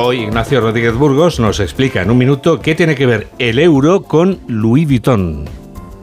Hoy Ignacio Rodríguez Burgos nos explica en un minuto qué tiene que ver el euro con Louis Vuitton.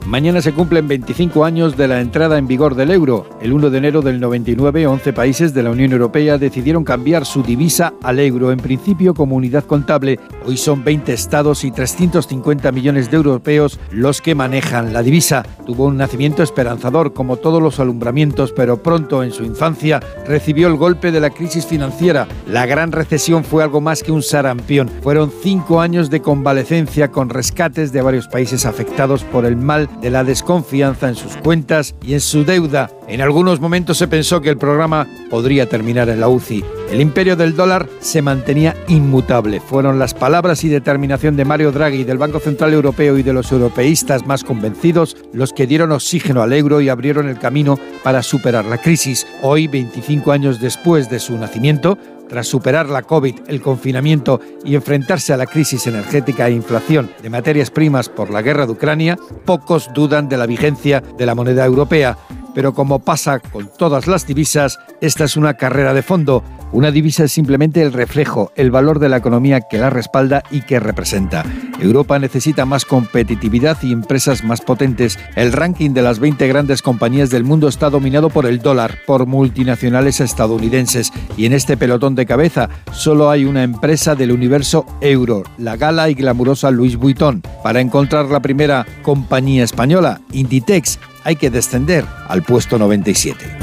Mañana se cumplen 25 años de la entrada en vigor del euro. El 1 de enero del 99, 11 países de la Unión Europea decidieron cambiar su divisa al euro, en principio como unidad contable. Hoy son 20 estados y 350 millones de europeos los que manejan la divisa. Tuvo un nacimiento esperanzador, como todos los alumbramientos, pero pronto en su infancia recibió el golpe de la crisis financiera. La gran recesión fue algo más que un sarampión. Fueron cinco años de convalecencia con rescates de varios países afectados por el mal de la desconfianza en sus cuentas y en su deuda. En algunos momentos se pensó que el programa podría terminar en la UCI. El imperio del dólar se mantenía inmutable. Fueron las palabras y determinación de Mario Draghi, del Banco Central Europeo y de los europeístas más convencidos los que dieron oxígeno al euro y abrieron el camino para superar la crisis. Hoy, 25 años después de su nacimiento, tras superar la COVID, el confinamiento y enfrentarse a la crisis energética e inflación de materias primas por la guerra de Ucrania, pocos dudan de la vigencia de la moneda europea. Pero como pasa con todas las divisas, esta es una carrera de fondo una divisa es simplemente el reflejo, el valor de la economía que la respalda y que representa. Europa necesita más competitividad y empresas más potentes. El ranking de las 20 grandes compañías del mundo está dominado por el dólar, por multinacionales estadounidenses. Y en este pelotón de cabeza solo hay una empresa del universo euro, la gala y glamurosa Louis Vuitton. Para encontrar la primera compañía española, Inditex, hay que descender al puesto 97.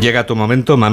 Llega tu momento,